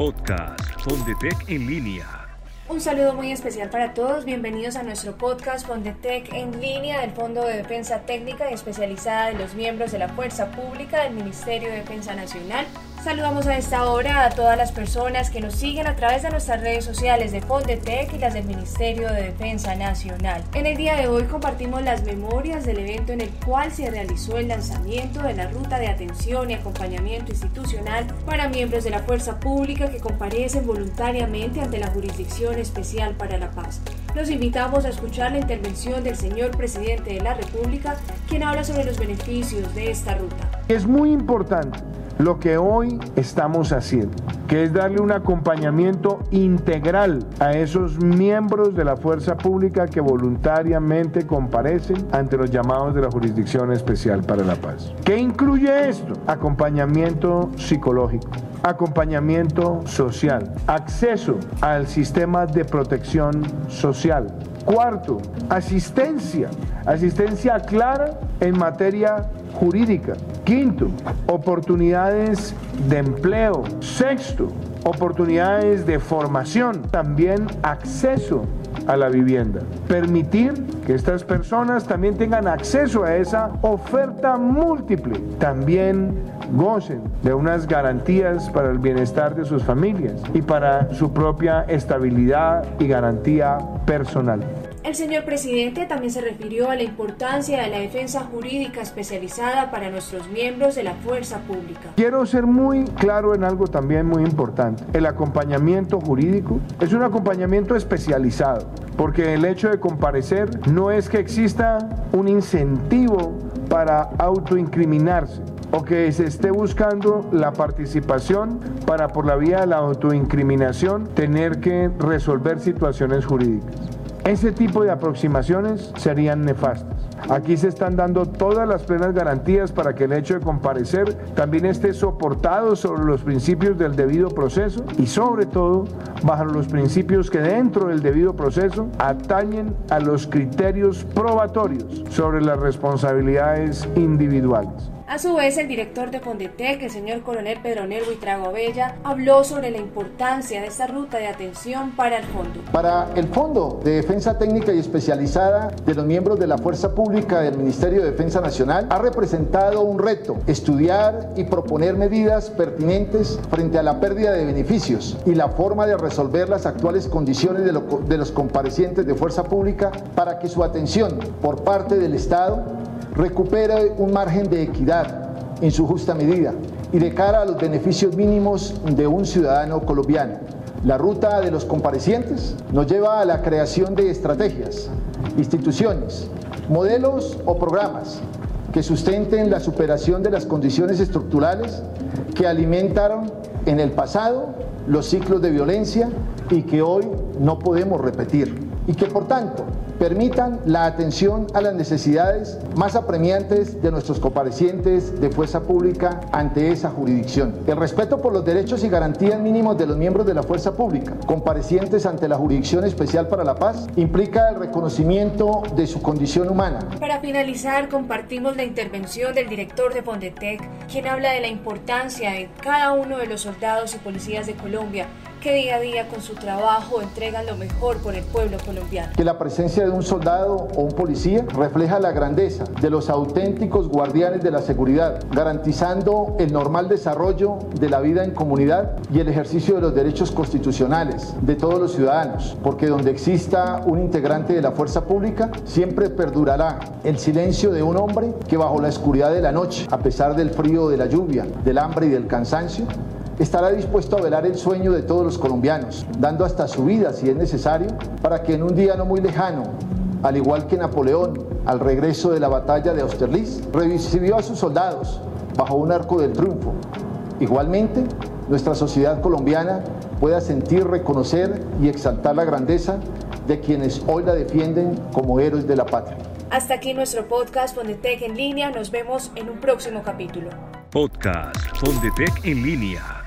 Podcast Fondetec en línea. Un saludo muy especial para todos. Bienvenidos a nuestro podcast Fondetec en línea del Fondo de Defensa Técnica y Especializada de los miembros de la Fuerza Pública del Ministerio de Defensa Nacional Saludamos a esta hora a todas las personas que nos siguen a través de nuestras redes sociales de Fondetec y las del Ministerio de Defensa Nacional. En el día de hoy compartimos las memorias del evento en el cual se realizó el lanzamiento de la ruta de atención y acompañamiento institucional para miembros de la fuerza pública que comparecen voluntariamente ante la Jurisdicción Especial para la Paz. Los invitamos a escuchar la intervención del señor presidente de la República, quien habla sobre los beneficios de esta ruta. Es muy importante lo que hoy estamos haciendo, que es darle un acompañamiento integral a esos miembros de la fuerza pública que voluntariamente comparecen ante los llamados de la Jurisdicción Especial para la Paz. ¿Qué incluye esto? Acompañamiento psicológico acompañamiento social, acceso al sistema de protección social. Cuarto, asistencia, asistencia clara en materia jurídica. Quinto, oportunidades de empleo. Sexto, oportunidades de formación. También acceso a la vivienda. Permitir que estas personas también tengan acceso a esa oferta múltiple. También gocen de unas garantías para el bienestar de sus familias y para su propia estabilidad y garantía personal. El señor presidente también se refirió a la importancia de la defensa jurídica especializada para nuestros miembros de la fuerza pública. Quiero ser muy claro en algo también muy importante. El acompañamiento jurídico es un acompañamiento especializado, porque el hecho de comparecer no es que exista un incentivo para autoincriminarse o que se esté buscando la participación para por la vía de la autoincriminación tener que resolver situaciones jurídicas. Ese tipo de aproximaciones serían nefastas. Aquí se están dando todas las plenas garantías para que el hecho de comparecer también esté soportado sobre los principios del debido proceso y sobre todo bajo los principios que dentro del debido proceso atañen a los criterios probatorios sobre las responsabilidades individuales. A su vez, el director de Fondetec, el señor coronel Pedronel Buitrago Bella, habló sobre la importancia de esta ruta de atención para el fondo. Para el Fondo de Defensa Técnica y Especializada de los miembros de la Fuerza Pública del Ministerio de Defensa Nacional, ha representado un reto estudiar y proponer medidas pertinentes frente a la pérdida de beneficios y la forma de resolver las actuales condiciones de, de los comparecientes de Fuerza Pública para que su atención por parte del Estado recupere un margen de equidad en su justa medida y de cara a los beneficios mínimos de un ciudadano colombiano. La ruta de los comparecientes nos lleva a la creación de estrategias, instituciones, modelos o programas que sustenten la superación de las condiciones estructurales que alimentaron en el pasado los ciclos de violencia y que hoy no podemos repetir y que por tanto permitan la atención a las necesidades más apremiantes de nuestros comparecientes de fuerza pública ante esa jurisdicción. El respeto por los derechos y garantías mínimos de los miembros de la fuerza pública, comparecientes ante la Jurisdicción Especial para la Paz, implica el reconocimiento de su condición humana. Para finalizar, compartimos la intervención del director de Fondetec, quien habla de la importancia de cada uno de los soldados y policías de Colombia que día a día con su trabajo entregan lo mejor por el pueblo colombiano. Que la presencia de un soldado o un policía refleja la grandeza de los auténticos guardianes de la seguridad, garantizando el normal desarrollo de la vida en comunidad y el ejercicio de los derechos constitucionales de todos los ciudadanos, porque donde exista un integrante de la fuerza pública, siempre perdurará el silencio de un hombre que bajo la oscuridad de la noche, a pesar del frío, de la lluvia, del hambre y del cansancio, estará dispuesto a velar el sueño de todos los colombianos, dando hasta su vida si es necesario, para que en un día no muy lejano, al igual que Napoleón, al regreso de la batalla de Austerlitz, recibió a sus soldados bajo un arco del triunfo. Igualmente, nuestra sociedad colombiana pueda sentir, reconocer y exaltar la grandeza de quienes hoy la defienden como héroes de la patria. Hasta aquí nuestro podcast Fondetec en línea. Nos vemos en un próximo capítulo. Podcast Fondetec en línea